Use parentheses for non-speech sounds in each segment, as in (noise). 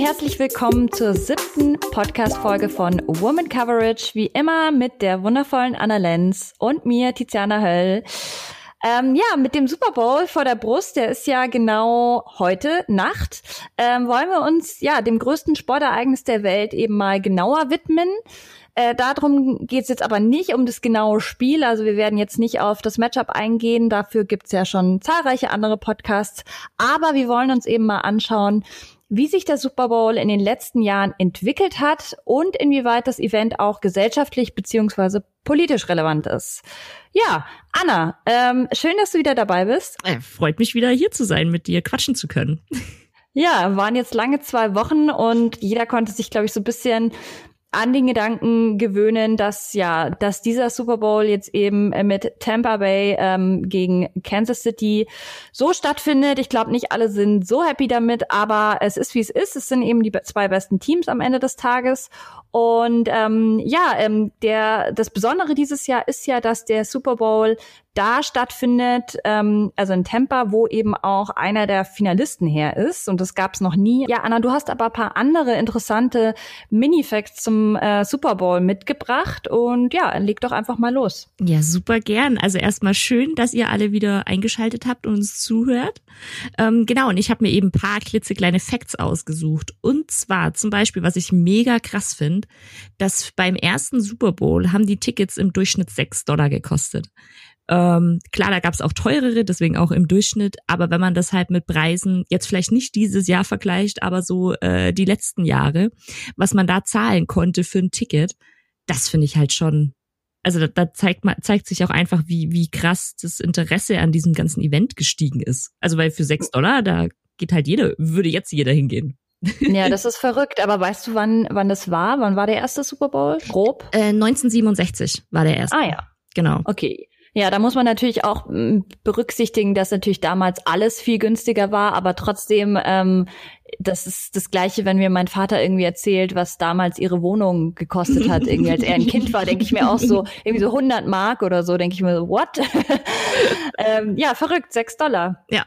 herzlich willkommen zur siebten Podcast-Folge von Woman Coverage. Wie immer mit der wundervollen Anna Lenz und mir, Tiziana Höll. Ähm, ja, mit dem Super Bowl vor der Brust, der ist ja genau heute Nacht, ähm, wollen wir uns ja dem größten Sportereignis der Welt eben mal genauer widmen. Äh, darum geht es jetzt aber nicht um das genaue Spiel. Also wir werden jetzt nicht auf das Matchup eingehen. Dafür gibt's ja schon zahlreiche andere Podcasts. Aber wir wollen uns eben mal anschauen, wie sich der Super Bowl in den letzten Jahren entwickelt hat und inwieweit das Event auch gesellschaftlich beziehungsweise politisch relevant ist. Ja, Anna, ähm, schön, dass du wieder dabei bist. Äh, freut mich wieder hier zu sein, mit dir quatschen zu können. Ja, waren jetzt lange zwei Wochen und jeder konnte sich, glaube ich, so ein bisschen an den Gedanken gewöhnen, dass ja, dass dieser Super Bowl jetzt eben mit Tampa Bay ähm, gegen Kansas City so stattfindet. Ich glaube, nicht alle sind so happy damit, aber es ist wie es ist. Es sind eben die zwei besten Teams am Ende des Tages und ähm, ja, ähm, der das Besondere dieses Jahr ist ja, dass der Super Bowl da stattfindet, ähm, also in Tampa, wo eben auch einer der Finalisten her ist. Und das gab es noch nie. Ja, Anna, du hast aber ein paar andere interessante Mini-Facts zum äh, Super Bowl mitgebracht. Und ja, leg doch einfach mal los. Ja, super gern. Also erstmal schön, dass ihr alle wieder eingeschaltet habt und uns zuhört. Ähm, genau, und ich habe mir eben ein paar klitzekleine Facts ausgesucht. Und zwar zum Beispiel, was ich mega krass finde, dass beim ersten Super Bowl haben die Tickets im Durchschnitt sechs Dollar gekostet. Ähm, klar, da gab es auch teurere, deswegen auch im Durchschnitt. Aber wenn man das halt mit Preisen jetzt vielleicht nicht dieses Jahr vergleicht, aber so äh, die letzten Jahre, was man da zahlen konnte für ein Ticket, das finde ich halt schon. Also da, da zeigt man zeigt sich auch einfach, wie wie krass das Interesse an diesem ganzen Event gestiegen ist. Also weil für sechs Dollar da geht halt jeder, würde jetzt jeder hingehen. (laughs) Ja, das ist verrückt. Aber weißt du, wann, wann das war? Wann war der erste Super Bowl? Grob? Äh, 1967 war der erste. Ah ja. Genau. Okay. Ja, da muss man natürlich auch mm, berücksichtigen, dass natürlich damals alles viel günstiger war, aber trotzdem, ähm, das ist das Gleiche, wenn mir mein Vater irgendwie erzählt, was damals ihre Wohnung gekostet hat, irgendwie als er ein Kind war, denke ich mir auch so, (laughs) irgendwie so 100 Mark oder so, denke ich mir so, what? (laughs) ähm, ja, verrückt, sechs Dollar. Ja,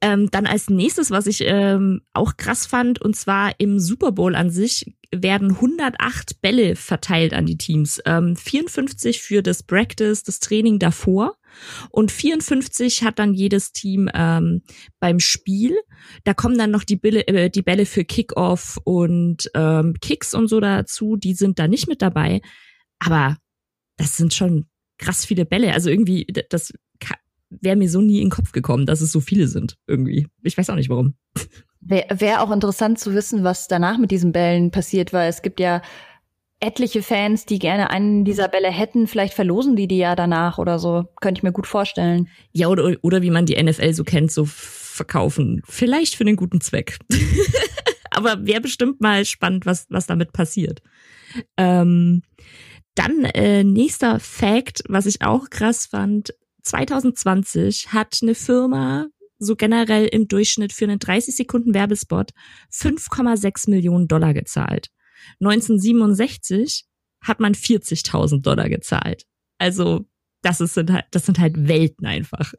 ähm, dann als nächstes, was ich ähm, auch krass fand, und zwar im Super Bowl an sich werden 108 Bälle verteilt an die Teams. Ähm, 54 für das Practice, das Training davor. Und 54 hat dann jedes Team ähm, beim Spiel. Da kommen dann noch die, Bälle, äh, die Bälle für Kickoff und ähm, Kicks und so dazu. Die sind da nicht mit dabei. Aber das sind schon krass viele Bälle. Also irgendwie, das wäre mir so nie in den Kopf gekommen, dass es so viele sind irgendwie. Ich weiß auch nicht warum. Wäre wär auch interessant zu wissen, was danach mit diesen Bällen passiert, weil es gibt ja etliche Fans, die gerne einen dieser Bälle hätten. Vielleicht verlosen die die ja danach oder so. Könnte ich mir gut vorstellen. Ja, oder, oder wie man die NFL so kennt, so verkaufen. Vielleicht für den guten Zweck. (laughs) Aber wäre bestimmt mal spannend, was, was damit passiert. Ähm, dann äh, nächster Fact, was ich auch krass fand, 2020 hat eine Firma so generell im Durchschnitt für einen 30 Sekunden Werbespot 5,6 Millionen Dollar gezahlt. 1967 hat man 40.000 Dollar gezahlt. Also das, ist, halt, das sind halt Welten einfach.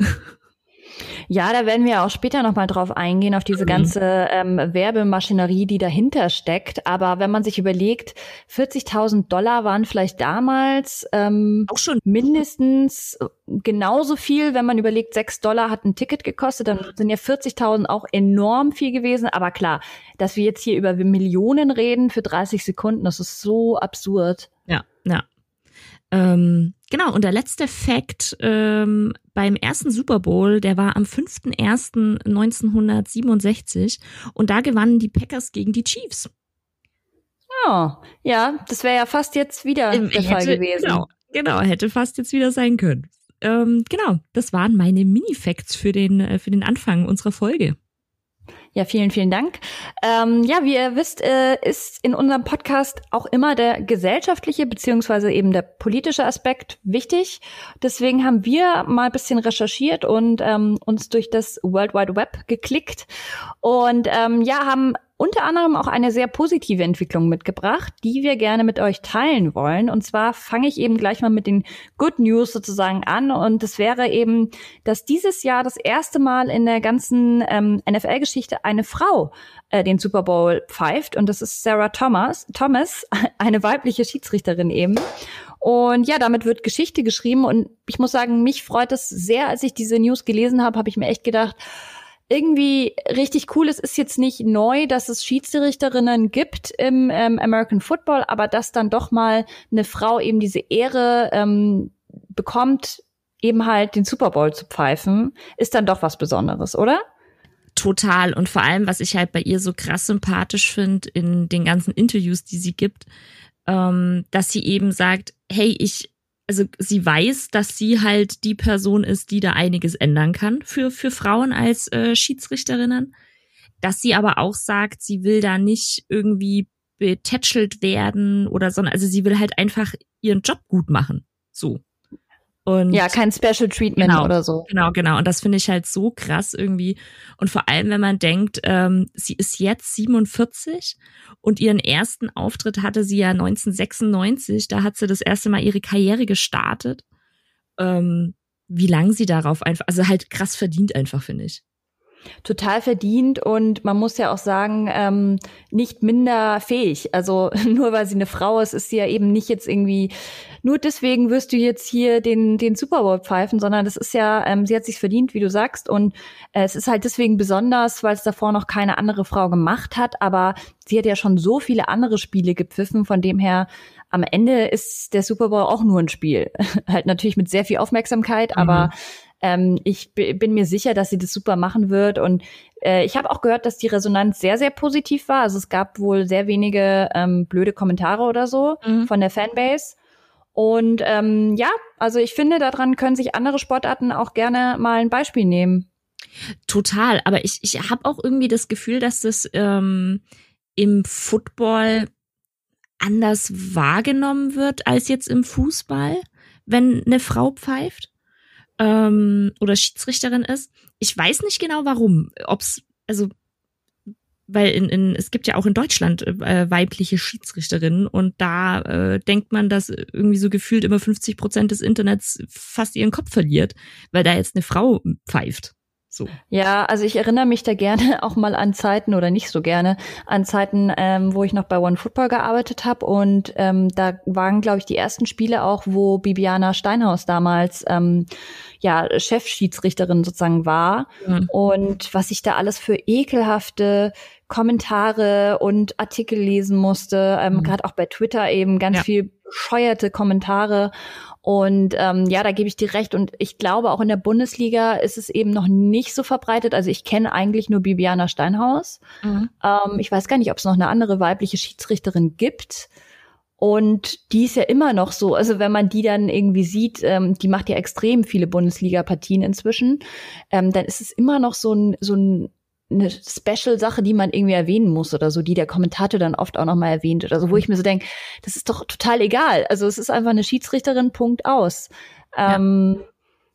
Ja, da werden wir auch später nochmal drauf eingehen, auf diese mhm. ganze ähm, Werbemaschinerie, die dahinter steckt. Aber wenn man sich überlegt, 40.000 Dollar waren vielleicht damals ähm, auch schon mindestens genauso viel, wenn man überlegt, 6 Dollar hat ein Ticket gekostet, dann sind ja 40.000 auch enorm viel gewesen. Aber klar, dass wir jetzt hier über Millionen reden für 30 Sekunden, das ist so absurd. Ja, ja. Ähm, genau, und der letzte Fact ähm, beim ersten Super Bowl, der war am 5.1.1967 und da gewannen die Packers gegen die Chiefs. Oh, ja, das wäre ja fast jetzt wieder ähm, der hätte, Fall gewesen. Genau, genau, hätte fast jetzt wieder sein können. Ähm, genau, das waren meine Mini-Facts für den, äh, für den Anfang unserer Folge. Ja, vielen, vielen Dank. Ähm, ja, wie ihr wisst, äh, ist in unserem Podcast auch immer der gesellschaftliche beziehungsweise eben der politische Aspekt wichtig. Deswegen haben wir mal ein bisschen recherchiert und ähm, uns durch das World Wide Web geklickt und ähm, ja, haben unter anderem auch eine sehr positive Entwicklung mitgebracht, die wir gerne mit euch teilen wollen. Und zwar fange ich eben gleich mal mit den Good News sozusagen an. Und es wäre eben, dass dieses Jahr das erste Mal in der ganzen ähm, NFL-Geschichte eine Frau äh, den Super Bowl pfeift. Und das ist Sarah Thomas, Thomas, (laughs) eine weibliche Schiedsrichterin eben. Und ja, damit wird Geschichte geschrieben. Und ich muss sagen, mich freut es sehr, als ich diese News gelesen habe, habe ich mir echt gedacht, irgendwie richtig cool. Es ist jetzt nicht neu, dass es Schiedsrichterinnen gibt im ähm, American Football, aber dass dann doch mal eine Frau eben diese Ehre ähm, bekommt, eben halt den Super Bowl zu pfeifen, ist dann doch was Besonderes, oder? Total. Und vor allem, was ich halt bei ihr so krass sympathisch finde in den ganzen Interviews, die sie gibt, ähm, dass sie eben sagt, hey, ich also sie weiß, dass sie halt die Person ist, die da einiges ändern kann für, für Frauen als äh, Schiedsrichterinnen. Dass sie aber auch sagt, sie will da nicht irgendwie betätschelt werden oder so, also sie will halt einfach ihren Job gut machen. So. Und ja, kein Special Treatment genau, oder so. Genau, genau. Und das finde ich halt so krass irgendwie. Und vor allem, wenn man denkt, ähm, sie ist jetzt 47 und ihren ersten Auftritt hatte sie ja 1996. Da hat sie das erste Mal ihre Karriere gestartet. Ähm, wie lang sie darauf einfach, also halt krass verdient einfach, finde ich total verdient und man muss ja auch sagen, ähm, nicht minder fähig. Also (laughs) nur weil sie eine Frau ist, ist sie ja eben nicht jetzt irgendwie, nur deswegen wirst du jetzt hier den, den Super Bowl pfeifen, sondern das ist ja, ähm, sie hat sich verdient, wie du sagst. Und äh, es ist halt deswegen besonders, weil es davor noch keine andere Frau gemacht hat. Aber sie hat ja schon so viele andere Spiele gepfiffen, von dem her am Ende ist der Super Bowl auch nur ein Spiel. (laughs) halt natürlich mit sehr viel Aufmerksamkeit, mhm. aber ähm, ich bin mir sicher, dass sie das super machen wird. Und äh, ich habe auch gehört, dass die Resonanz sehr, sehr positiv war. Also es gab wohl sehr wenige ähm, blöde Kommentare oder so mhm. von der Fanbase. Und ähm, ja, also ich finde, daran können sich andere Sportarten auch gerne mal ein Beispiel nehmen. Total, aber ich, ich habe auch irgendwie das Gefühl, dass das ähm, im Football anders wahrgenommen wird als jetzt im Fußball, wenn eine Frau pfeift ähm, oder Schiedsrichterin ist. Ich weiß nicht genau warum. Ob's, also, weil in, in, es gibt ja auch in Deutschland äh, weibliche Schiedsrichterinnen und da äh, denkt man, dass irgendwie so gefühlt immer 50 Prozent des Internets fast ihren Kopf verliert, weil da jetzt eine Frau pfeift. So. Ja, also ich erinnere mich da gerne (laughs) auch mal an Zeiten oder nicht so gerne an Zeiten, ähm, wo ich noch bei One Football gearbeitet habe und ähm, da waren, glaube ich, die ersten Spiele auch, wo Bibiana Steinhaus damals ähm, ja Chefschiedsrichterin sozusagen war mhm. und was ich da alles für ekelhafte Kommentare und Artikel lesen musste, ähm, mhm. gerade auch bei Twitter eben ganz ja. viel bescheuerte Kommentare und ähm, ja, da gebe ich dir recht. Und ich glaube, auch in der Bundesliga ist es eben noch nicht so verbreitet. Also ich kenne eigentlich nur Bibiana Steinhaus. Mhm. Ähm, ich weiß gar nicht, ob es noch eine andere weibliche Schiedsrichterin gibt. Und die ist ja immer noch so, also wenn man die dann irgendwie sieht, ähm, die macht ja extrem viele Bundesliga-Partien inzwischen, ähm, dann ist es immer noch so ein, so ein eine Special-Sache, die man irgendwie erwähnen muss oder so, die der Kommentator dann oft auch nochmal erwähnt oder so, wo ich mir so denke, das ist doch total egal. Also es ist einfach eine Schiedsrichterin, Punkt aus. Ja. Ähm,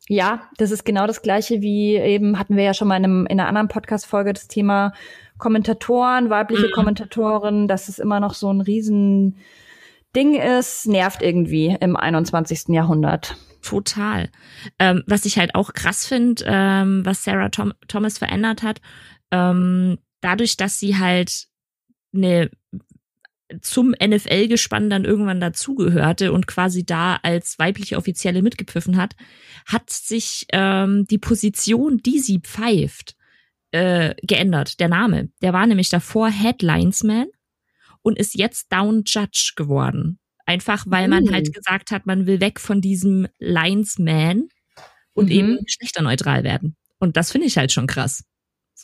ja, das ist genau das gleiche wie eben hatten wir ja schon mal in, einem, in einer anderen Podcast-Folge das Thema Kommentatoren, weibliche mhm. Kommentatoren, dass es immer noch so ein riesen Ding ist, nervt irgendwie im 21. Jahrhundert. Total. Ähm, was ich halt auch krass finde, ähm, was Sarah Tom Thomas verändert hat, ähm, dadurch, dass sie halt eine zum NFL-Gespann dann irgendwann dazugehörte und quasi da als weibliche Offizielle mitgepfiffen hat, hat sich ähm, die Position, die sie pfeift, äh, geändert. Der Name. Der war nämlich davor Headlinesman und ist jetzt Down Judge geworden. Einfach weil man halt uh. gesagt hat, man will weg von diesem Linesman und mhm. eben geschlechterneutral werden. Und das finde ich halt schon krass.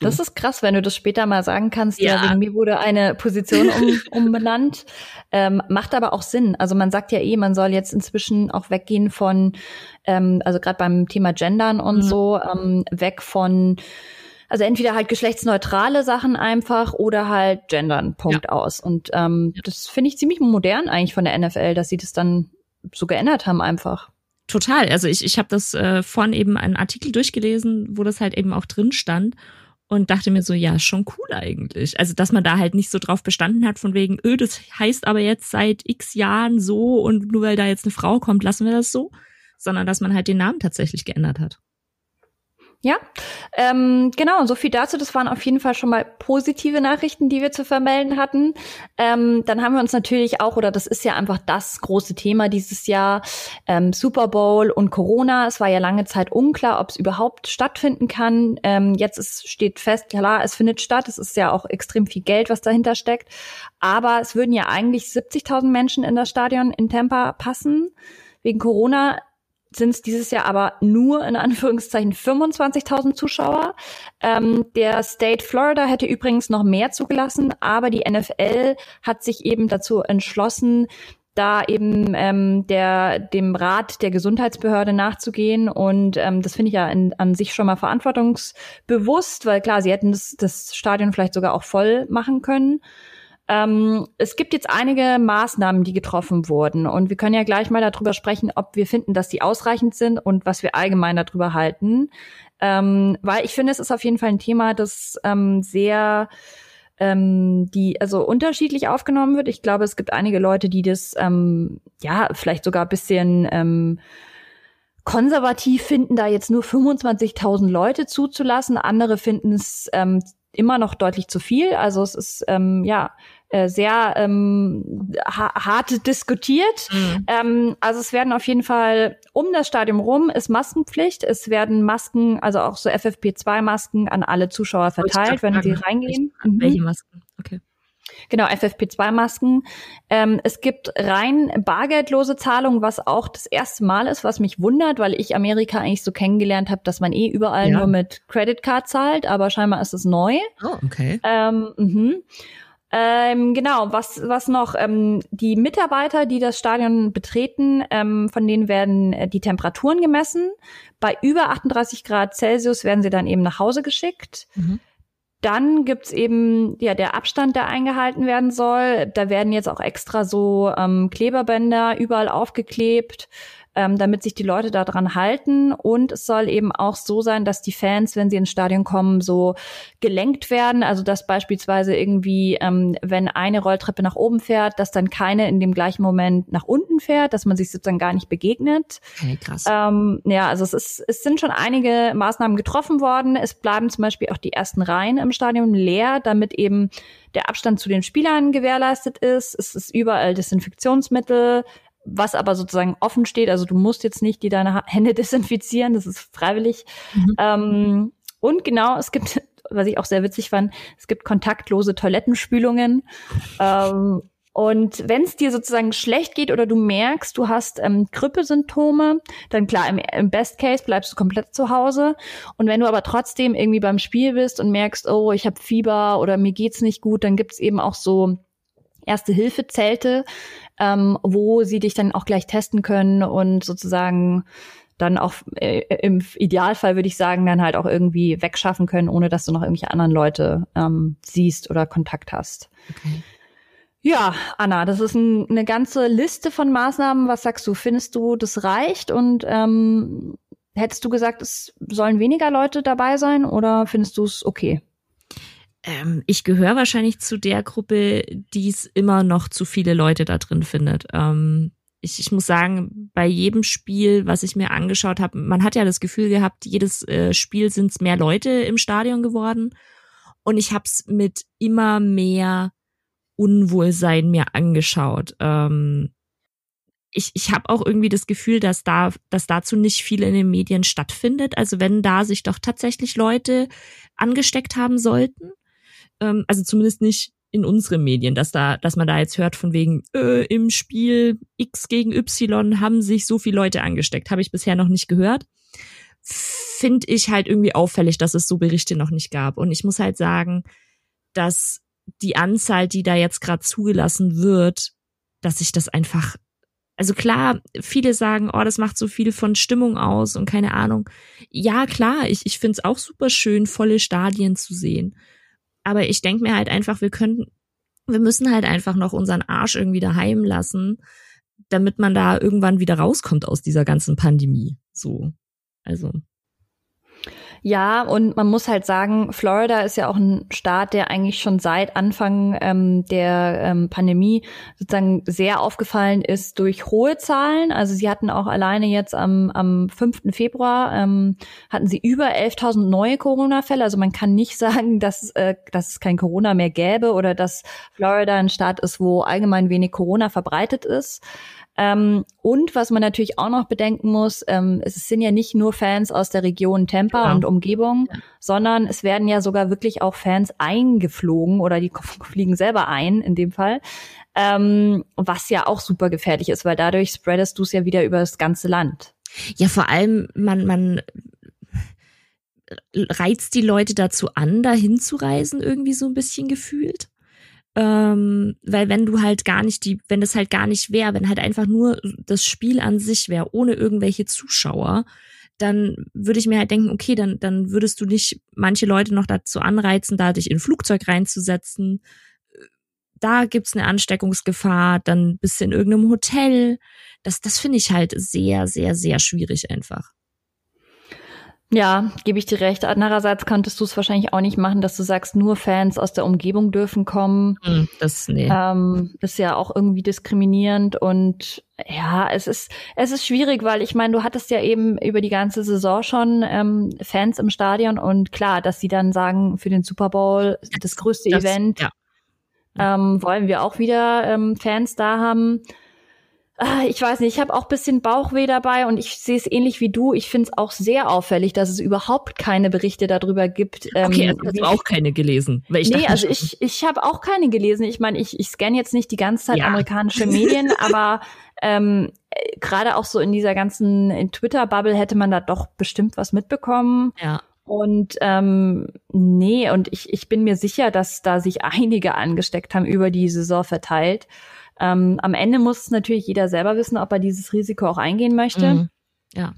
So. Das ist krass, wenn du das später mal sagen kannst. Ja, ja wegen mir wurde eine Position um, (laughs) umbenannt. Ähm, macht aber auch Sinn. Also man sagt ja eh, man soll jetzt inzwischen auch weggehen von, ähm, also gerade beim Thema Gendern und mhm. so, ähm, weg von also entweder halt geschlechtsneutrale Sachen einfach oder halt gendern, Punkt ja. aus. Und ähm, ja. das finde ich ziemlich modern eigentlich von der NFL, dass sie das dann so geändert haben einfach. Total. Also ich, ich habe das äh, vorhin eben einen Artikel durchgelesen, wo das halt eben auch drin stand. Und dachte mir so, ja, schon cool eigentlich. Also, dass man da halt nicht so drauf bestanden hat, von wegen, öh, das heißt aber jetzt seit x Jahren so und nur weil da jetzt eine Frau kommt, lassen wir das so, sondern dass man halt den Namen tatsächlich geändert hat. Ja, ähm, genau, so viel dazu. Das waren auf jeden Fall schon mal positive Nachrichten, die wir zu vermelden hatten. Ähm, dann haben wir uns natürlich auch, oder das ist ja einfach das große Thema dieses Jahr, ähm, Super Bowl und Corona. Es war ja lange Zeit unklar, ob es überhaupt stattfinden kann. Ähm, jetzt ist, steht fest, klar, es findet statt. Es ist ja auch extrem viel Geld, was dahinter steckt. Aber es würden ja eigentlich 70.000 Menschen in das Stadion in Tampa passen. Wegen Corona sind es dieses Jahr aber nur in Anführungszeichen 25.000 Zuschauer. Ähm, der State Florida hätte übrigens noch mehr zugelassen, aber die NFL hat sich eben dazu entschlossen, da eben ähm, der dem Rat der Gesundheitsbehörde nachzugehen und ähm, das finde ich ja in, an sich schon mal verantwortungsbewusst, weil klar, sie hätten das, das Stadion vielleicht sogar auch voll machen können. Ähm, es gibt jetzt einige Maßnahmen, die getroffen wurden. Und wir können ja gleich mal darüber sprechen, ob wir finden, dass die ausreichend sind und was wir allgemein darüber halten. Ähm, weil ich finde, es ist auf jeden Fall ein Thema, das ähm, sehr ähm, die also unterschiedlich aufgenommen wird. Ich glaube, es gibt einige Leute, die das ähm, ja vielleicht sogar bisschen ähm, konservativ finden, da jetzt nur 25.000 Leute zuzulassen. Andere finden es ähm, immer noch deutlich zu viel. Also es ist ähm, ja äh, sehr ähm, ha hart diskutiert. Mhm. Ähm, also es werden auf jeden Fall um das Stadion rum ist Maskenpflicht. Es werden Masken, also auch so FFP2-Masken an alle Zuschauer verteilt, wenn sie reingehen. Mhm. Welche Masken? Okay. Genau, FFP2-Masken. Ähm, es gibt rein bargeldlose Zahlungen, was auch das erste Mal ist, was mich wundert, weil ich Amerika eigentlich so kennengelernt habe, dass man eh überall ja. nur mit Credit Card zahlt, aber scheinbar ist es neu. Oh, okay. Ähm, mhm. Ähm, genau, was, was noch? Ähm, die Mitarbeiter, die das Stadion betreten, ähm, von denen werden äh, die Temperaturen gemessen. Bei über 38 Grad Celsius werden sie dann eben nach Hause geschickt. Mhm. Dann gibt's eben ja der Abstand, der eingehalten werden soll. Da werden jetzt auch extra so ähm, Kleberbänder überall aufgeklebt ähm, damit sich die Leute daran halten. Und es soll eben auch so sein, dass die Fans, wenn sie ins Stadion kommen, so gelenkt werden. Also dass beispielsweise irgendwie, ähm, wenn eine Rolltreppe nach oben fährt, dass dann keine in dem gleichen Moment nach unten fährt, dass man sich sozusagen gar nicht begegnet. Okay, krass. Ähm, ja, also es ist, es sind schon einige Maßnahmen getroffen worden. Es bleiben zum Beispiel auch die ersten Reihen im Stadion leer, damit eben der Abstand zu den Spielern gewährleistet ist. Es ist überall Desinfektionsmittel, was aber sozusagen offen steht. Also du musst jetzt nicht die deine Hände (laughs) desinfizieren, das ist freiwillig. Mhm. Ähm, und genau, es gibt, (laughs) was ich auch sehr witzig fand, es gibt kontaktlose Toilettenspülungen. Ähm, und wenn es dir sozusagen schlecht geht oder du merkst, du hast ähm, Grippesymptome, dann klar, im, im Best Case bleibst du komplett zu Hause. Und wenn du aber trotzdem irgendwie beim Spiel bist und merkst, oh, ich habe Fieber oder mir geht's nicht gut, dann gibt's eben auch so Erste-Hilfe-Zelte, ähm, wo sie dich dann auch gleich testen können und sozusagen dann auch äh, im Idealfall würde ich sagen, dann halt auch irgendwie wegschaffen können, ohne dass du noch irgendwelche anderen Leute ähm, siehst oder Kontakt hast. Okay. Ja, Anna, das ist ein, eine ganze Liste von Maßnahmen. Was sagst du? Findest du, das reicht? Und ähm, hättest du gesagt, es sollen weniger Leute dabei sein oder findest du es okay? Ähm, ich gehöre wahrscheinlich zu der Gruppe, die es immer noch zu viele Leute da drin findet. Ähm, ich, ich muss sagen, bei jedem Spiel, was ich mir angeschaut habe, man hat ja das Gefühl gehabt, jedes äh, Spiel sind es mehr Leute im Stadion geworden. Und ich habe es mit immer mehr Unwohlsein mir angeschaut. Ähm, ich, ich habe auch irgendwie das Gefühl, dass da, dass dazu nicht viel in den Medien stattfindet. Also wenn da sich doch tatsächlich Leute angesteckt haben sollten, ähm, also zumindest nicht in unseren Medien, dass da, dass man da jetzt hört von wegen äh, im Spiel X gegen Y haben sich so viele Leute angesteckt, habe ich bisher noch nicht gehört. Finde ich halt irgendwie auffällig, dass es so Berichte noch nicht gab. Und ich muss halt sagen, dass die Anzahl, die da jetzt gerade zugelassen wird, dass ich das einfach also klar, viele sagen, oh, das macht so viel von Stimmung aus und keine Ahnung. Ja, klar, ich, ich finde es auch super schön, volle Stadien zu sehen. Aber ich denke mir halt einfach, wir können, wir müssen halt einfach noch unseren Arsch irgendwie daheim lassen, damit man da irgendwann wieder rauskommt aus dieser ganzen Pandemie. So. Also. Ja, und man muss halt sagen, Florida ist ja auch ein Staat, der eigentlich schon seit Anfang ähm, der ähm, Pandemie sozusagen sehr aufgefallen ist durch hohe Zahlen. Also sie hatten auch alleine jetzt am, am 5. Februar ähm, hatten sie über 11.000 neue Corona-Fälle. Also man kann nicht (laughs) sagen, dass, äh, dass es kein Corona mehr gäbe oder dass Florida ein Staat ist, wo allgemein wenig Corona verbreitet ist. Ähm, und was man natürlich auch noch bedenken muss, ähm, es sind ja nicht nur Fans aus der Region Tampa ja. und Umgebung, ja. sondern es werden ja sogar wirklich auch Fans eingeflogen oder die (laughs) fliegen selber ein in dem Fall. Ähm, was ja auch super gefährlich ist, weil dadurch spreadest du es ja wieder über das ganze Land. Ja, vor allem, man, man reizt die Leute dazu an, da hinzureisen, irgendwie so ein bisschen gefühlt. Ähm, weil wenn du halt gar nicht die, wenn das halt gar nicht wäre, wenn halt einfach nur das Spiel an sich wäre, ohne irgendwelche Zuschauer, dann würde ich mir halt denken, okay, dann, dann würdest du nicht manche Leute noch dazu anreizen, da dich in ein Flugzeug reinzusetzen. Da gibt's eine Ansteckungsgefahr, dann bist du in irgendeinem Hotel. Das, das finde ich halt sehr, sehr, sehr schwierig einfach. Ja, gebe ich dir recht. Andererseits könntest du es wahrscheinlich auch nicht machen, dass du sagst, nur Fans aus der Umgebung dürfen kommen. Hm, das nee. Ähm, ist ja auch irgendwie diskriminierend und ja, es ist es ist schwierig, weil ich meine, du hattest ja eben über die ganze Saison schon ähm, Fans im Stadion und klar, dass sie dann sagen, für den Super Bowl das größte das, Event ja. ähm, wollen wir auch wieder ähm, Fans da haben. Ah, ich weiß nicht, ich habe auch bisschen Bauchweh dabei und ich sehe es ähnlich wie du. Ich finde es auch sehr auffällig, dass es überhaupt keine Berichte darüber gibt. Ähm, okay, also hast du auch keine gelesen. Weil ich nee, also ich, ich habe auch keine gelesen. Ich meine, ich, ich scanne jetzt nicht die ganze Zeit ja. amerikanische (laughs) Medien, aber ähm, gerade auch so in dieser ganzen Twitter-Bubble hätte man da doch bestimmt was mitbekommen. Ja. Und ähm, nee, und ich, ich bin mir sicher, dass da sich (laughs) einige angesteckt haben über die Saison verteilt. Ähm, am Ende muss natürlich jeder selber wissen, ob er dieses Risiko auch eingehen möchte. Mhm. Ja.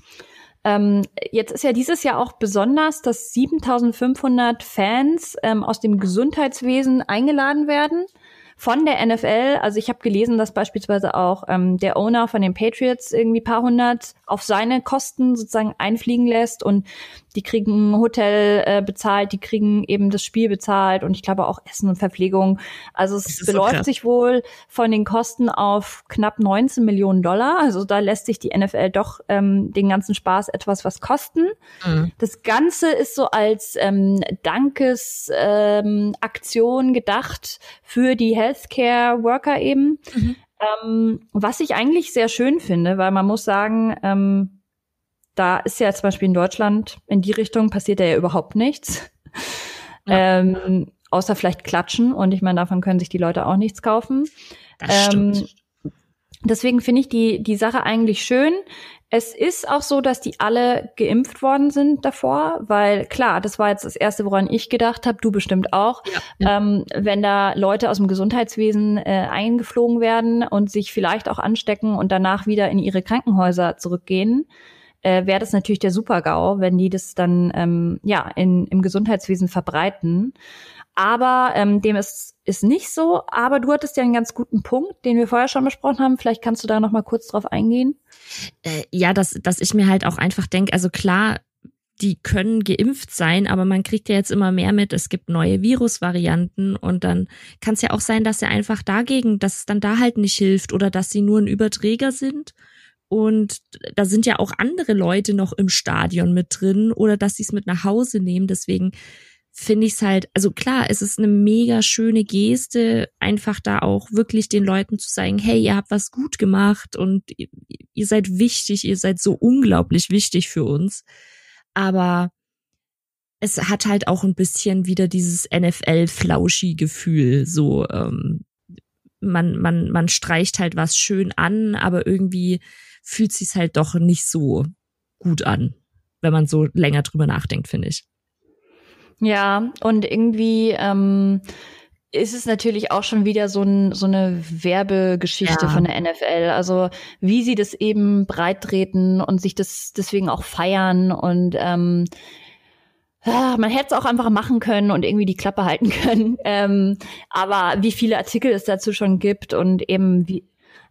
Ähm, jetzt ist ja dieses Jahr auch besonders, dass 7500 Fans ähm, aus dem Gesundheitswesen eingeladen werden von der NFL. Also ich habe gelesen, dass beispielsweise auch ähm, der Owner von den Patriots irgendwie paar hundert auf seine Kosten sozusagen einfliegen lässt und die kriegen Hotel äh, bezahlt, die kriegen eben das Spiel bezahlt und ich glaube auch Essen und Verpflegung. Also es beläuft so sich wohl von den Kosten auf knapp 19 Millionen Dollar. Also da lässt sich die NFL doch ähm, den ganzen Spaß etwas was kosten. Mhm. Das Ganze ist so als ähm, Dankesaktion ähm, gedacht für die Healthcare Worker eben. Mhm. Ähm, was ich eigentlich sehr schön finde, weil man muss sagen, ähm, da ist ja zum Beispiel in Deutschland in die Richtung passiert ja überhaupt nichts. Ja. Ähm, außer vielleicht klatschen und ich meine, davon können sich die Leute auch nichts kaufen. Das stimmt. Ähm, deswegen finde ich die, die Sache eigentlich schön. Es ist auch so, dass die alle geimpft worden sind davor, weil klar, das war jetzt das Erste, woran ich gedacht habe, du bestimmt auch. Ja. Ähm, wenn da Leute aus dem Gesundheitswesen äh, eingeflogen werden und sich vielleicht auch anstecken und danach wieder in ihre Krankenhäuser zurückgehen, äh, wäre das natürlich der Super-GAU, wenn die das dann ähm, ja in, im Gesundheitswesen verbreiten. Aber ähm, dem ist, ist nicht so. Aber du hattest ja einen ganz guten Punkt, den wir vorher schon besprochen haben. Vielleicht kannst du da noch mal kurz drauf eingehen. Äh, ja, dass, dass ich mir halt auch einfach denke, also klar, die können geimpft sein, aber man kriegt ja jetzt immer mehr mit, es gibt neue Virusvarianten und dann kann es ja auch sein, dass er einfach dagegen, dass es dann da halt nicht hilft oder dass sie nur ein Überträger sind und da sind ja auch andere Leute noch im Stadion mit drin oder dass sie es mit nach Hause nehmen. Deswegen finde ich es halt, also klar, es ist eine mega schöne Geste, einfach da auch wirklich den Leuten zu sagen, hey, ihr habt was gut gemacht und ihr seid wichtig, ihr seid so unglaublich wichtig für uns. Aber es hat halt auch ein bisschen wieder dieses NFL-Flauschi-Gefühl, so ähm, man, man, man streicht halt was schön an, aber irgendwie fühlt sich's halt doch nicht so gut an, wenn man so länger drüber nachdenkt, finde ich. Ja, und irgendwie ähm, ist es natürlich auch schon wieder so, ein, so eine Werbegeschichte ja. von der NFL. Also wie sie das eben breittreten und sich das deswegen auch feiern und ähm, ah, man hätte es auch einfach machen können und irgendwie die Klappe halten (laughs) können. Ähm, aber wie viele Artikel es dazu schon gibt und eben wie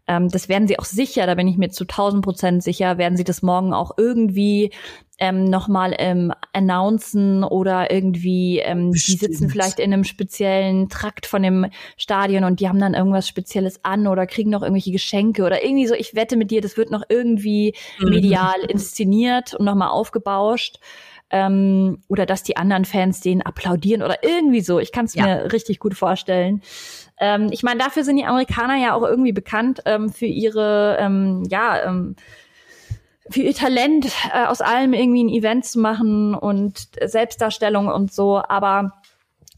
Ähm, das werden sie auch sicher, da bin ich mir zu 1000 Prozent sicher, werden sie das morgen auch irgendwie ähm, nochmal ähm, announcen oder irgendwie, ähm, die sitzen vielleicht in einem speziellen Trakt von dem Stadion und die haben dann irgendwas Spezielles an oder kriegen noch irgendwelche Geschenke oder irgendwie so, ich wette mit dir, das wird noch irgendwie mhm. medial inszeniert und nochmal aufgebauscht. Ähm, oder dass die anderen Fans denen applaudieren oder irgendwie so. Ich kann es ja. mir richtig gut vorstellen. Ähm, ich meine, dafür sind die Amerikaner ja auch irgendwie bekannt ähm, für ihre, ähm, ja, ähm, für ihr Talent, äh, aus allem irgendwie ein Event zu machen und Selbstdarstellung und so. Aber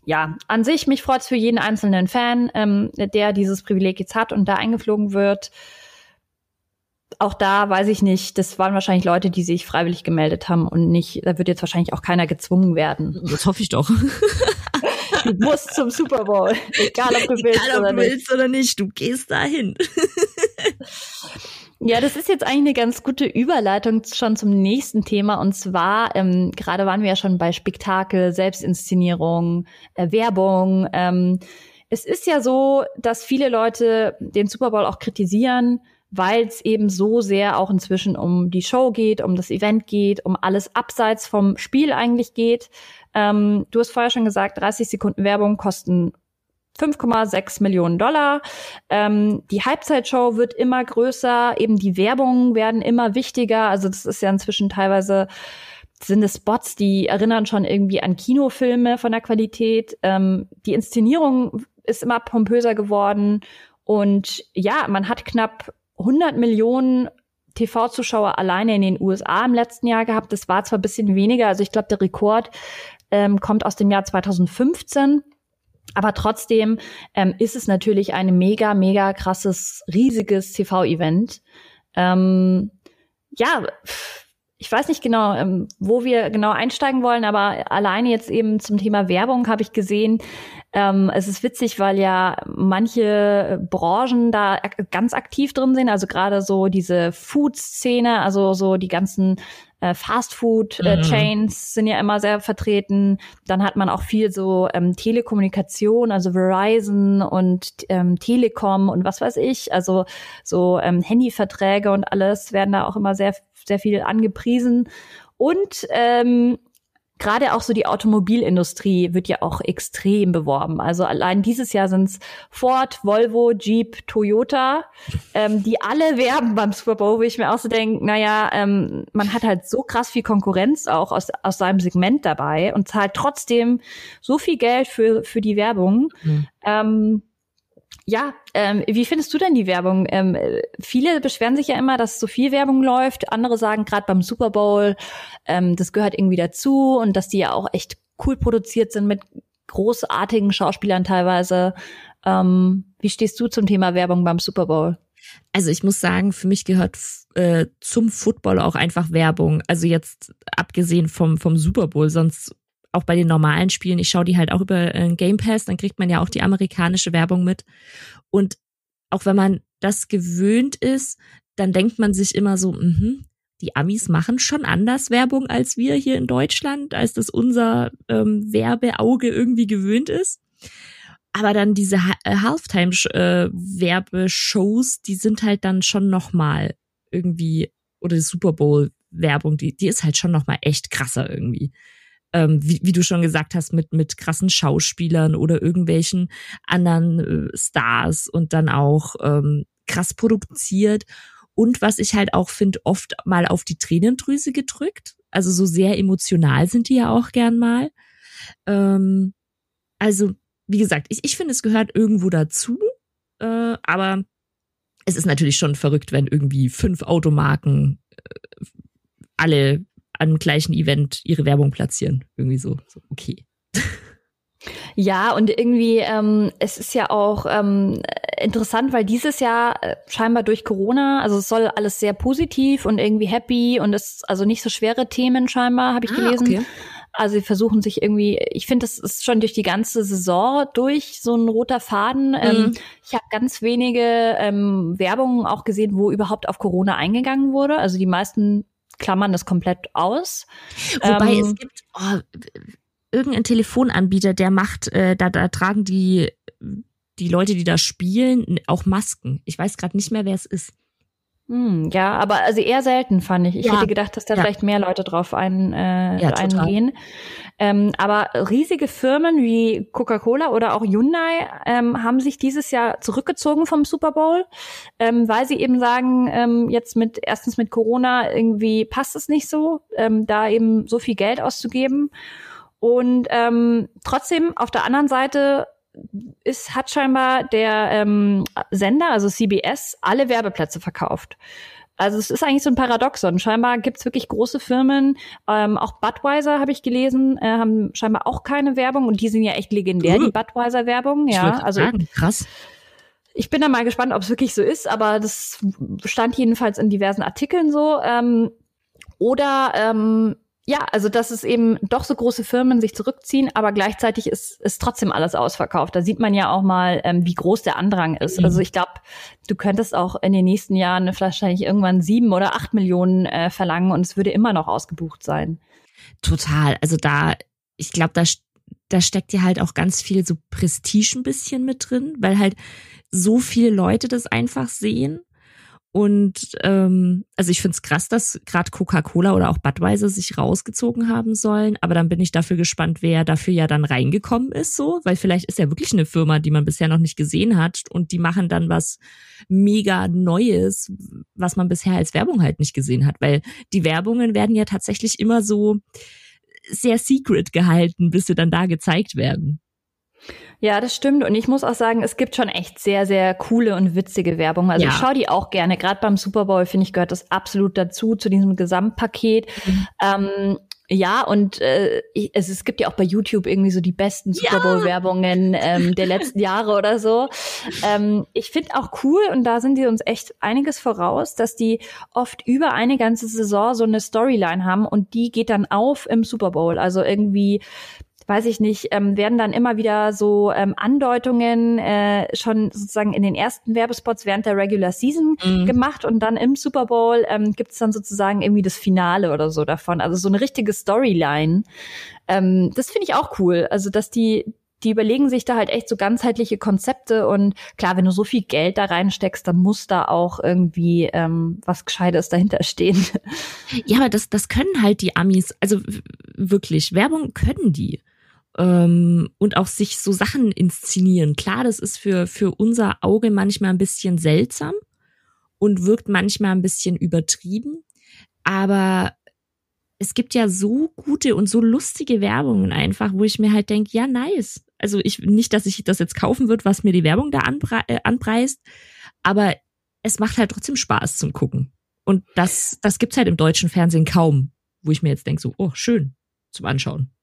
ja, an sich, mich freut's für jeden einzelnen Fan, ähm, der dieses Privileg jetzt hat und da eingeflogen wird. Auch da weiß ich nicht, das waren wahrscheinlich Leute, die sich freiwillig gemeldet haben und nicht, da wird jetzt wahrscheinlich auch keiner gezwungen werden. Das hoffe ich doch. (laughs) Du musst zum Super Bowl, egal ob du willst, egal, ob oder, du willst oder nicht, du gehst dahin. (laughs) Ja, das ist jetzt eigentlich eine ganz gute Überleitung schon zum nächsten Thema. Und zwar, ähm, gerade waren wir ja schon bei Spektakel, Selbstinszenierung, äh, Werbung. Ähm, es ist ja so, dass viele Leute den Super Bowl auch kritisieren, weil es eben so sehr auch inzwischen um die Show geht, um das Event geht, um alles abseits vom Spiel eigentlich geht. Ähm, du hast vorher schon gesagt, 30 Sekunden Werbung kosten 5,6 Millionen Dollar. Ähm, die Halbzeitshow wird immer größer, eben die Werbungen werden immer wichtiger. Also das ist ja inzwischen teilweise sind es Spots, die erinnern schon irgendwie an Kinofilme von der Qualität. Ähm, die Inszenierung ist immer pompöser geworden und ja, man hat knapp 100 Millionen TV-Zuschauer alleine in den USA im letzten Jahr gehabt. Das war zwar ein bisschen weniger, also ich glaube, der Rekord ähm, kommt aus dem Jahr 2015. Aber trotzdem ähm, ist es natürlich ein mega, mega krasses, riesiges TV-Event. Ähm, ja, ich weiß nicht genau, ähm, wo wir genau einsteigen wollen, aber alleine jetzt eben zum Thema Werbung habe ich gesehen, ähm, es ist witzig, weil ja manche Branchen da ganz aktiv drin sind, also gerade so diese Food-Szene, also so die ganzen äh, Fast-Food-Chains äh, sind ja immer sehr vertreten. Dann hat man auch viel so ähm, Telekommunikation, also Verizon und ähm, Telekom und was weiß ich. Also so ähm, Handyverträge und alles werden da auch immer sehr, sehr viel angepriesen. Und ähm, gerade auch so die Automobilindustrie wird ja auch extrem beworben. Also allein dieses Jahr sind es Ford, Volvo, Jeep, Toyota, ähm, die alle werben beim Super Bowl, wo ich mir auch so denke, naja, ähm, man hat halt so krass viel Konkurrenz auch aus, aus seinem Segment dabei und zahlt trotzdem so viel Geld für, für die Werbung. Mhm. Ähm, ja, ähm, wie findest du denn die Werbung? Ähm, viele beschweren sich ja immer, dass so viel Werbung läuft. Andere sagen gerade beim Super Bowl, ähm, das gehört irgendwie dazu und dass die ja auch echt cool produziert sind mit großartigen Schauspielern teilweise. Ähm, wie stehst du zum Thema Werbung beim Super Bowl? Also ich muss sagen, für mich gehört äh, zum Football auch einfach Werbung. Also jetzt abgesehen vom, vom Super Bowl, sonst auch bei den normalen Spielen, ich schaue die halt auch über äh, Game Pass, dann kriegt man ja auch die amerikanische Werbung mit. Und auch wenn man das gewöhnt ist, dann denkt man sich immer so, mh, die Amis machen schon anders Werbung als wir hier in Deutschland, als das unser ähm, Werbeauge irgendwie gewöhnt ist. Aber dann diese äh, Halftime-Werbeshows, äh, die sind halt dann schon nochmal irgendwie, oder die Super Bowl-Werbung, die, die ist halt schon nochmal echt krasser irgendwie ähm, wie, wie du schon gesagt hast, mit, mit krassen Schauspielern oder irgendwelchen anderen äh, Stars und dann auch ähm, krass produziert. Und was ich halt auch finde, oft mal auf die Tränendrüse gedrückt. Also so sehr emotional sind die ja auch gern mal. Ähm, also, wie gesagt, ich, ich finde, es gehört irgendwo dazu. Äh, aber es ist natürlich schon verrückt, wenn irgendwie fünf Automarken äh, alle am gleichen Event ihre Werbung platzieren. Irgendwie so, so okay. Ja, und irgendwie, ähm, es ist ja auch ähm, interessant, weil dieses Jahr äh, scheinbar durch Corona, also es soll alles sehr positiv und irgendwie happy und es also nicht so schwere Themen scheinbar, habe ich ah, gelesen. Okay. Also sie versuchen sich irgendwie, ich finde, das ist schon durch die ganze Saison durch so ein roter Faden. Mhm. Ähm, ich habe ganz wenige ähm, Werbungen auch gesehen, wo überhaupt auf Corona eingegangen wurde. Also die meisten klammern das komplett aus. Wobei ähm, es gibt oh, irgendein Telefonanbieter, der macht, äh, da, da tragen die die Leute, die da spielen, auch Masken. Ich weiß gerade nicht mehr, wer es ist. Hm, ja, aber also eher selten fand ich. Ich Ja. hätte gedacht, dass da Ja. vielleicht mehr Leute drauf ein, äh, Ja, eingehen. Ähm, aber riesige Firmen wie Coca-Cola oder auch Hyundai ähm, haben sich dieses Jahr zurückgezogen vom Super Bowl, ähm, weil sie eben sagen, ähm, jetzt mit erstens mit Corona irgendwie passt es nicht so, ähm, da eben so viel Geld auszugeben. Und ähm, trotzdem auf der anderen Seite ist, hat scheinbar der ähm, Sender, also CBS, alle Werbeplätze verkauft. Also es ist eigentlich so ein Paradoxon. Scheinbar gibt's wirklich große Firmen, ähm, auch Budweiser habe ich gelesen, äh, haben scheinbar auch keine Werbung und die sind ja echt legendär, die Budweiser-Werbung. Ja, also sagen, krass. ich bin da mal gespannt, ob es wirklich so ist, aber das stand jedenfalls in diversen Artikeln so. Ähm, oder ähm, ja, also dass es eben doch so große Firmen sich zurückziehen, aber gleichzeitig ist, ist trotzdem alles ausverkauft. Da sieht man ja auch mal, ähm, wie groß der Andrang ist. Mhm. Also ich glaube, du könntest auch in den nächsten Jahren wahrscheinlich irgendwann sieben oder acht Millionen äh, verlangen und es würde immer noch ausgebucht sein. Total. Also da, ich glaube, da, da steckt ja halt auch ganz viel so Prestige ein bisschen mit drin, weil halt so viele Leute das einfach sehen. Und ähm, also ich finde es krass, dass gerade Coca-Cola oder auch Budweiser sich rausgezogen haben sollen. Aber dann bin ich dafür gespannt, wer dafür ja dann reingekommen ist, so, weil vielleicht ist ja wirklich eine Firma, die man bisher noch nicht gesehen hat und die machen dann was mega Neues, was man bisher als Werbung halt nicht gesehen hat. Weil die Werbungen werden ja tatsächlich immer so sehr secret gehalten, bis sie dann da gezeigt werden. Ja, das stimmt. Und ich muss auch sagen, es gibt schon echt sehr, sehr coole und witzige Werbung. Also Ja. ich schaue die auch gerne. Gerade beim Super Bowl, finde ich, gehört das absolut dazu, zu diesem Gesamtpaket. Mhm. Ähm, ja, und äh, es, es gibt ja auch bei YouTube irgendwie so die besten Super Bowl-Werbungen ähm, der letzten Jahre oder so. Ähm, ich finde auch cool, und da sind die uns echt einiges voraus, dass die oft über eine ganze Saison so eine Storyline haben und die geht dann auf im Super Bowl. Also irgendwie weiß ich nicht, ähm, werden dann immer wieder so ähm, Andeutungen äh, schon sozusagen in den ersten Werbespots während der Regular Season Mhm. gemacht und dann im Super Bowl ähm, gibt es dann sozusagen irgendwie das Finale oder so davon. Also so eine richtige Storyline. Ähm, das finde ich auch cool. Also dass die die überlegen sich da halt echt so ganzheitliche Konzepte und klar, wenn du so viel Geld da reinsteckst, dann muss da auch irgendwie ähm, was Gescheites dahinter stehen. Ja, aber das, das können halt die Amis, also wirklich, Werbung können die. Ähm, und auch sich so Sachen inszenieren. Klar, das ist für, für unser Auge manchmal ein bisschen seltsam und wirkt manchmal ein bisschen übertrieben. Aber es gibt ja so gute und so lustige Werbungen einfach, wo ich mir halt denke, ja, nice. Also ich, nicht, dass ich das jetzt kaufen würde, was mir die Werbung da anpre äh, anpreist, aber es macht halt trotzdem Spaß zum Gucken. Und das, das gibt's halt im deutschen Fernsehen kaum, wo ich mir jetzt denke, so, oh, schön zum Anschauen.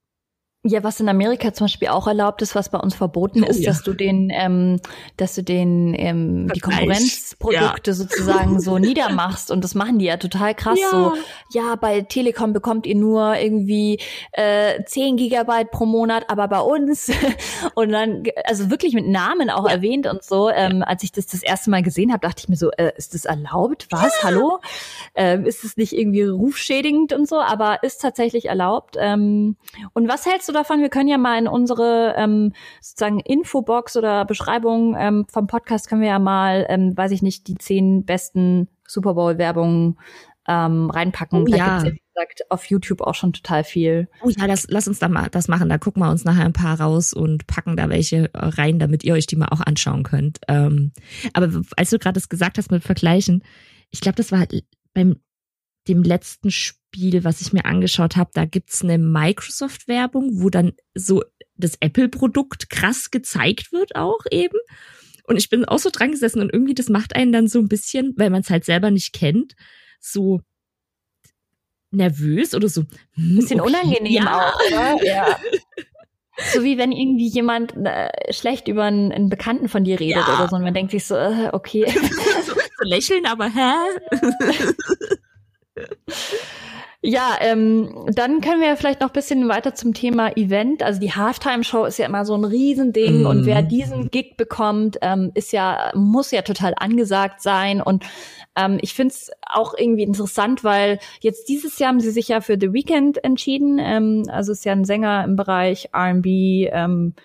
Ja, was in Amerika zum Beispiel auch erlaubt ist, was bei uns verboten Oh, ist, ja. dass du den, ähm, dass du den, ähm, die. Konkurrenzprodukte sozusagen so (laughs) niedermachst und das machen die ja total krass so. Ja, bei Telekom bekommt ihr nur irgendwie äh, 10 Gigabyte pro Monat, aber bei uns (laughs) und dann, also wirklich mit Namen auch erwähnt und so. Ähm, als ich das das erste Mal gesehen habe, dachte ich mir so, äh, ist das erlaubt? Was? Hallo? Ähm, ist es nicht irgendwie rufschädigend und so? Aber ist tatsächlich erlaubt. Ähm, und was hältst du davon? Wir können ja mal in unsere ähm, sozusagen Infobox oder Beschreibung ähm, vom Podcast können wir ja mal, ähm, weiß ich nicht, die zehn besten Super Bowl Werbungen ähm, reinpacken. Oh da ja. gibt's ja, wie gesagt, auf YouTube auch schon total viel. Oh ja, das, lass uns da mal das machen. Da gucken wir uns nachher ein paar raus und packen da welche rein, damit ihr euch die mal auch anschauen könnt. Ähm, aber als du gerade das gesagt hast mit Vergleichen, ich glaube, das war halt beim dem letzten Spiel, was ich mir angeschaut habe, da gibt's eine Microsoft-Werbung, wo dann so das Apple-Produkt krass gezeigt wird auch eben. Und ich bin auch so dran gesessen und irgendwie das macht einen dann so ein bisschen, weil man es halt selber nicht kennt, so nervös oder so. hm, Bisschen okay, unangenehm ja. auch, oder? (laughs) Ja. So wie wenn irgendwie jemand äh, schlecht über einen, einen Bekannten von dir redet Ja. oder so und man denkt sich so, äh, okay. so, (laughs) so lächeln, aber hä? (laughs) Ja, ähm, dann können wir vielleicht noch ein bisschen weiter zum Thema Event. Also die Halftime-Show ist ja immer so ein Riesending Mhm. und wer diesen Gig bekommt, ähm, ist ja, muss ja total angesagt sein. Und ähm, ich find's auch irgendwie interessant, weil jetzt dieses Jahr haben sie sich ja für The Weeknd entschieden. Ähm, also ist ja ein Sänger im Bereich R&B, ähm,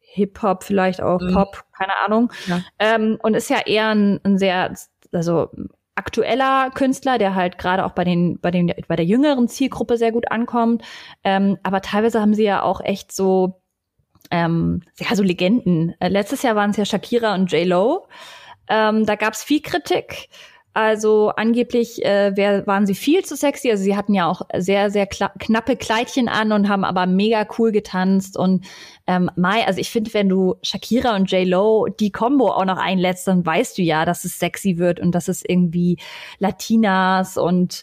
Hip-Hop, vielleicht auch mhm. Pop, keine Ahnung. Ja. Ähm, und ist ja eher ein, ein sehr, also aktueller Künstler, der halt gerade auch bei den, bei den, bei der jüngeren Zielgruppe sehr gut ankommt. Ähm, aber teilweise haben sie ja auch echt so, ähm, ja, so Legenden. Äh, letztes Jahr waren es ja Shakira und J. Lo. Ähm, da gab es viel Kritik. Also angeblich äh, wär, waren sie viel zu sexy. Also sie hatten ja auch sehr, sehr knappe Kleidchen an und haben aber mega cool getanzt. Und ähm, Mai, also ich finde, wenn du Shakira und J. Lo die Combo auch noch einlädst, dann weißt du ja, dass es sexy wird und dass es irgendwie Latinas und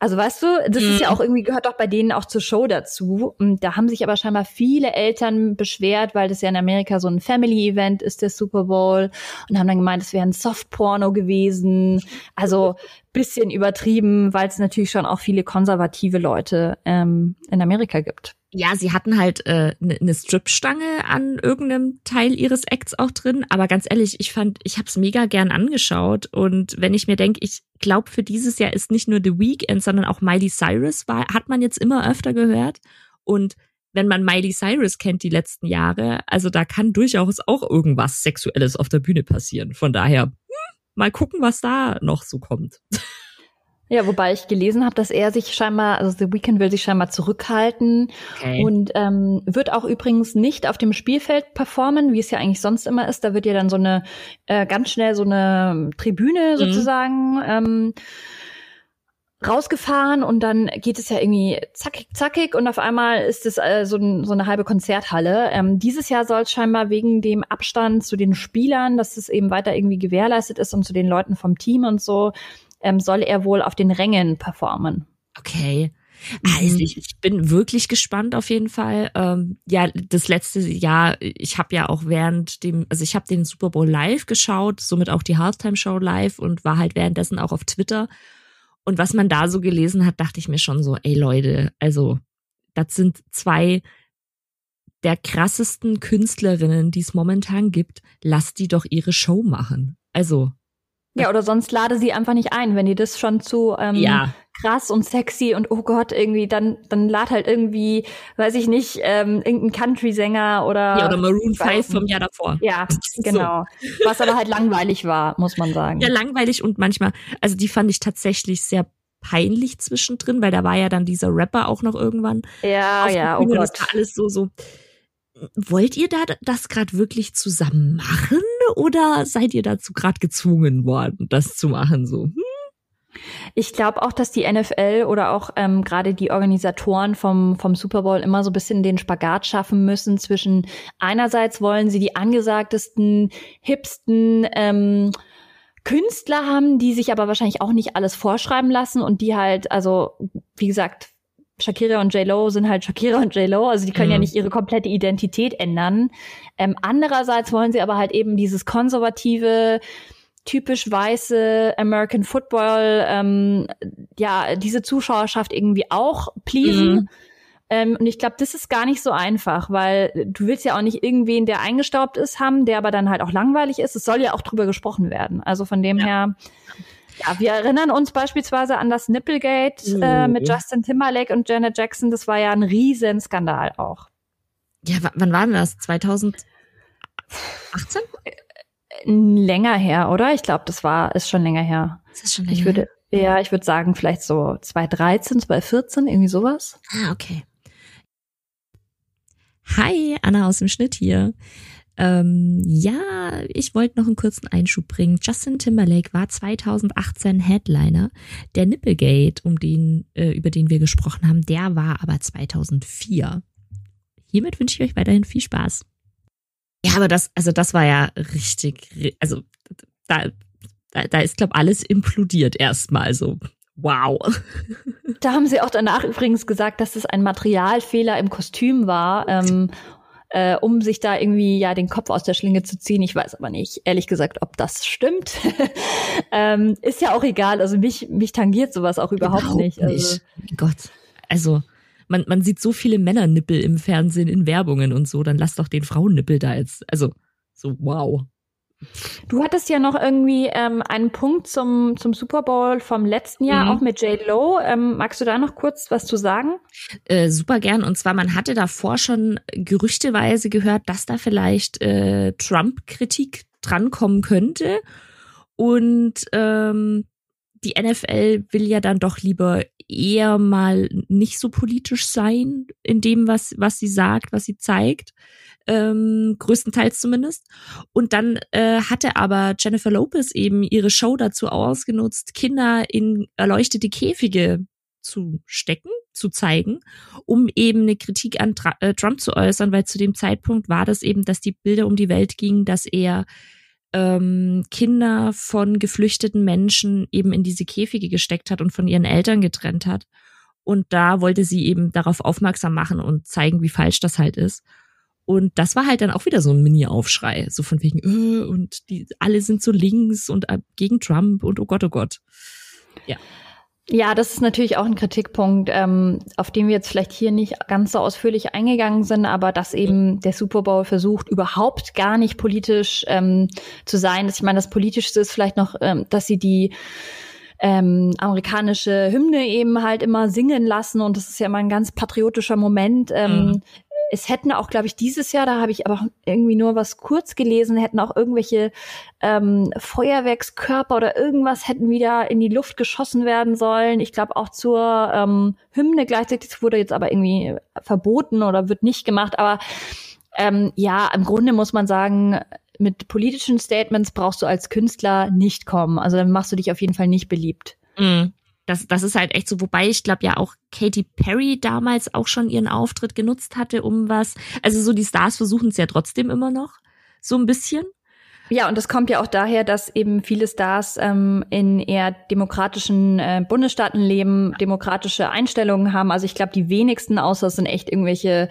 also weißt du, das mhm. ist ja mhm. auch irgendwie gehört auch bei denen auch zur Show dazu. Und da haben sich aber scheinbar viele Eltern beschwert, weil das ja in Amerika so ein Family-Event ist, der Super Bowl, und haben dann gemeint, es wäre ein Soft-Porno gewesen. Also bisschen übertrieben, weil es natürlich schon auch viele konservative Leute ähm, in Amerika gibt. Ja, sie hatten halt eine äh, ne, ne Stripstange an irgendeinem Teil ihres Acts auch drin, aber ganz ehrlich, ich fand, ich habe es mega gern angeschaut und wenn ich mir denke, ich glaube, für dieses Jahr ist nicht nur The Weeknd, sondern auch Miley Cyrus war, hat man jetzt immer öfter gehört und wenn man Miley Cyrus kennt die letzten Jahre, also da kann durchaus auch irgendwas Sexuelles auf der Bühne passieren. Von daher, hm, mal gucken, was da noch so kommt. (laughs) Ja, wobei ich gelesen habe, dass er sich scheinbar, also The Weeknd will sich scheinbar zurückhalten okay. und ähm, wird auch übrigens nicht auf dem Spielfeld performen, wie es ja eigentlich sonst immer ist. Da wird ja dann so eine äh, ganz schnell so eine Tribüne mhm. sozusagen ähm, rausgefahren und dann geht es ja irgendwie zackig, zackig und auf einmal ist es äh, so, ein, so eine halbe Konzerthalle. Ähm, dieses Jahr soll es scheinbar wegen dem Abstand zu den Spielern, dass es eben weiter irgendwie gewährleistet ist und zu den Leuten vom Team und so, ähm, soll er wohl auf den Rängen performen. Okay. Also ich, ich bin wirklich gespannt auf jeden Fall. Ähm, ja, das letzte Jahr, ich habe ja auch während dem, also ich habe den Super Bowl live geschaut, somit auch die Halftime Show live und war halt währenddessen auch auf Twitter. Und was man da so gelesen hat, dachte ich mir schon so, ey Leute, also das sind zwei der krassesten Künstlerinnen, die es momentan gibt. Lasst die doch ihre Show machen. Also ja, oder sonst lade sie einfach nicht ein, wenn die das schon zu ähm, ja. krass und sexy und oh Gott, irgendwie, dann, dann lad halt irgendwie, weiß ich nicht, ähm, irgendein Country-Sänger oder. Ja, oder Maroon 5 vom Jahr davor. Ja, (laughs) genau. So. Was aber halt langweilig war, muss man sagen. Ja, langweilig und manchmal, also die fand ich tatsächlich sehr peinlich zwischendrin, weil da war ja dann dieser Rapper auch noch irgendwann. Ja, ja, oh Gott. Das war alles so, so wollt ihr da das gerade wirklich zusammen machen oder seid ihr dazu gerade gezwungen worden, das zu machen? So. Hm? Ich glaube auch, dass die NFL oder auch ähm, gerade die Organisatoren vom, vom Super Bowl immer so ein bisschen den Spagat schaffen müssen zwischen einerseits wollen sie die angesagtesten, hipsten ähm, Künstler haben, die sich aber wahrscheinlich auch nicht alles vorschreiben lassen und die halt, also wie gesagt, Shakira und J-Lo sind halt Shakira und J-Lo, also die können mhm. ja nicht ihre komplette Identität ändern. Ähm, andererseits wollen sie aber halt eben dieses konservative, typisch weiße American Football, ähm, ja, diese Zuschauerschaft irgendwie auch pleasen. Mhm. Ähm, und ich glaube, das ist gar nicht so einfach, weil du willst ja auch nicht irgendwen, der eingestaubt ist, haben, der aber dann halt auch langweilig ist. Es soll ja auch drüber gesprochen werden. Also von dem ja. her ja, wir erinnern uns beispielsweise an das Nipplegate mhm. äh, mit Justin Timberlake und Janet Jackson. Das war ja ein Riesenskandal auch. Ja, wann war denn das? 2018? Länger her, oder? Ich glaube, das war ist schon länger her. Das ist schon länger. Ich würde ja, ich würde sagen, vielleicht so 2013, 2014, irgendwie sowas. Ah, okay. Hi, Anna aus dem Schnitt hier. Ähm, ja, ich wollte noch einen kurzen Einschub bringen. Justin Timberlake war 2018 Headliner. Der Nipplegate, um den, äh, über den wir gesprochen haben, der war aber 2004. Hiermit wünsche ich euch weiterhin viel Spaß. Ja, aber das, also das war ja richtig, also da, da, da ist, glaube alles implodiert erstmal so. Wow. Da haben sie auch danach übrigens gesagt, dass es ein Materialfehler im Kostüm war. Ähm, äh, um sich da irgendwie ja den Kopf aus der Schlinge zu ziehen. Ich weiß aber nicht, ehrlich gesagt, ob das stimmt. (laughs) ähm, ist ja auch egal. Also mich, mich tangiert sowas auch überhaupt, überhaupt nicht. Also, nicht. Gott. Also, man, man sieht so viele Männernippel im Fernsehen in Werbungen und so, dann lass doch den Frauennippel da jetzt. Also, so wow. Du hattest ja noch irgendwie ähm, einen Punkt zum, zum Super Bowl vom letzten Jahr, mhm. auch mit J. Lo. Ähm, magst du da noch kurz was zu sagen? Äh, super gern. Und zwar, man hatte davor schon gerüchteweise gehört, dass da vielleicht äh, Trump-Kritik drankommen könnte. Und ähm, die NFL will ja dann doch lieber eher mal nicht so politisch sein in dem, was, was sie sagt, was sie zeigt ähm, größtenteils zumindest. Und dann äh, hatte aber Jennifer Lopez eben ihre Show dazu ausgenutzt, Kinder in erleuchtete Käfige zu stecken, zu zeigen, um eben eine Kritik an äh, Trump zu äußern, weil zu dem Zeitpunkt war das eben, dass die Bilder um die Welt gingen, dass er ähm, Kinder von geflüchteten Menschen eben in diese Käfige gesteckt hat und von ihren Eltern getrennt hat. Und da wollte sie eben darauf aufmerksam machen und zeigen, wie falsch das halt ist. Und das war halt dann auch wieder so ein Mini-Aufschrei, so von wegen, äh, und die alle sind so links und äh, gegen Trump und oh Gott, oh Gott. Ja. Ja, das ist natürlich auch ein Kritikpunkt, ähm, auf den wir jetzt vielleicht hier nicht ganz so ausführlich eingegangen sind, aber dass eben der Super Bowl versucht, überhaupt gar nicht politisch ähm, zu sein. Ich meine, das Politischste ist vielleicht noch, ähm, dass sie die ähm, amerikanische Hymne eben halt immer singen lassen und das ist ja immer ein ganz patriotischer Moment. Ähm, mhm es hätten auch, glaube ich, dieses Jahr, da habe ich aber irgendwie nur was kurz gelesen, hätten auch irgendwelche ähm, Feuerwerkskörper oder irgendwas hätten wieder in die Luft geschossen werden sollen. Ich glaube auch zur ähm, Hymne gleichzeitig wurde jetzt aber irgendwie verboten oder wird nicht gemacht. Aber ähm, ja, im Grunde muss man sagen, mit politischen Statements brauchst du als Künstler nicht kommen. Also dann machst du dich auf jeden Fall nicht beliebt. Mhm. Das, das ist halt echt so, wobei ich glaube ja auch Katy Perry damals auch schon ihren Auftritt genutzt hatte, um was. Also so die Stars versuchen es ja trotzdem immer noch, so ein bisschen. Ja, und das kommt ja auch daher, dass eben viele Stars ähm, in eher demokratischen äh, Bundesstaaten leben, demokratische Einstellungen haben. Also ich glaube, die wenigsten, außer es sind echt irgendwelche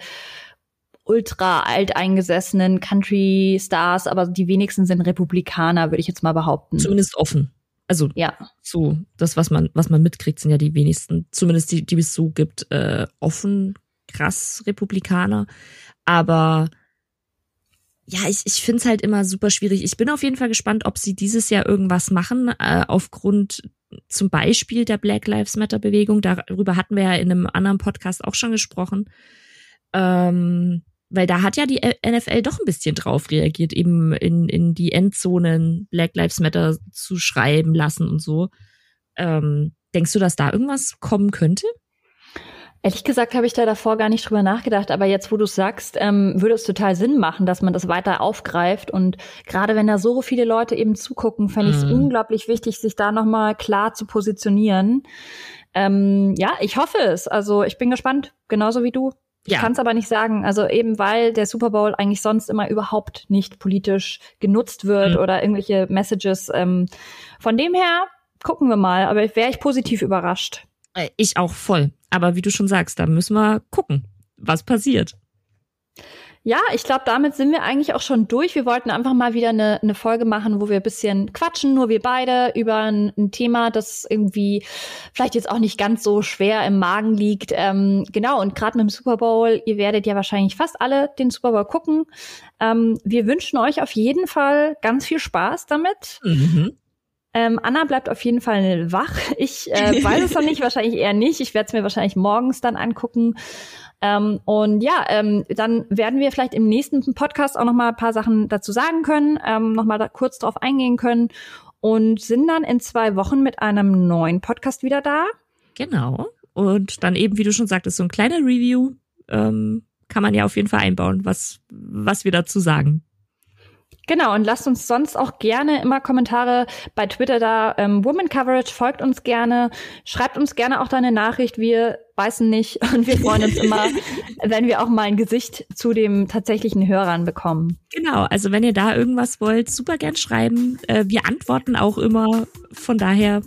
ultra alteingesessenen Country-Stars, aber die wenigsten sind Republikaner, würde ich jetzt mal behaupten. Zumindest offen. Also ja. so, das, was man, was man mitkriegt, sind ja die wenigsten, zumindest die, die es so gibt, äh, offen krass Republikaner. Aber ja, ich, ich finde es halt immer super schwierig. Ich bin auf jeden Fall gespannt, ob sie dieses Jahr irgendwas machen, äh, aufgrund zum Beispiel der Black Lives Matter Bewegung. Darüber hatten wir ja in einem anderen Podcast auch schon gesprochen. Ähm, weil da hat ja die NFL doch ein bisschen drauf reagiert, eben in, in die Endzonen Black Lives Matter zu schreiben lassen und so. Ähm, denkst du, dass da irgendwas kommen könnte? Ehrlich gesagt habe ich da davor gar nicht drüber nachgedacht, aber jetzt, wo du sagst, ähm, würde es total Sinn machen, dass man das weiter aufgreift. Und gerade wenn da so viele Leute eben zugucken, fände ich es mm. unglaublich wichtig, sich da nochmal klar zu positionieren. Ähm, ja, ich hoffe es. Also ich bin gespannt, genauso wie du. Ich ja. kann es aber nicht sagen. Also eben weil der Super Bowl eigentlich sonst immer überhaupt nicht politisch genutzt wird mhm. oder irgendwelche Messages. Ähm, von dem her gucken wir mal. Aber wäre ich positiv überrascht. Äh, ich auch voll. Aber wie du schon sagst, da müssen wir gucken, was passiert. Ja, ich glaube, damit sind wir eigentlich auch schon durch. Wir wollten einfach mal wieder eine, eine Folge machen, wo wir ein bisschen quatschen, nur wir beide, über ein, ein Thema, das irgendwie vielleicht jetzt auch nicht ganz so schwer im Magen liegt. Ähm, genau, und gerade mit dem Super Bowl, ihr werdet ja wahrscheinlich fast alle den Super Bowl gucken. Ähm, wir wünschen euch auf jeden Fall ganz viel Spaß damit. Mhm. Ähm, Anna bleibt auf jeden Fall wach. Ich äh, weiß es noch nicht, (laughs) wahrscheinlich eher nicht. Ich werde es mir wahrscheinlich morgens dann angucken. Ähm, und ja, ähm, dann werden wir vielleicht im nächsten Podcast auch noch mal ein paar Sachen dazu sagen können, ähm, noch mal da kurz drauf eingehen können und sind dann in zwei Wochen mit einem neuen Podcast wieder da. Genau. Und dann eben, wie du schon sagtest, so ein kleiner Review ähm, kann man ja auf jeden Fall einbauen, was, was wir dazu sagen. Genau, und lasst uns sonst auch gerne immer Kommentare bei Twitter da. Ähm, Woman Coverage, folgt uns gerne, schreibt uns gerne auch deine Nachricht. Wir beißen nicht (laughs) und wir freuen uns immer, (laughs) wenn wir auch mal ein Gesicht zu dem tatsächlichen Hörern bekommen. Genau, also wenn ihr da irgendwas wollt, super gern schreiben. Äh, wir antworten auch immer. Von daher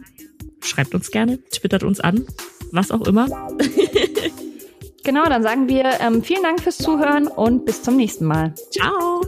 schreibt uns gerne, twittert uns an, was auch immer. (laughs) genau, dann sagen wir ähm, vielen Dank fürs Zuhören und bis zum nächsten Mal. Ciao.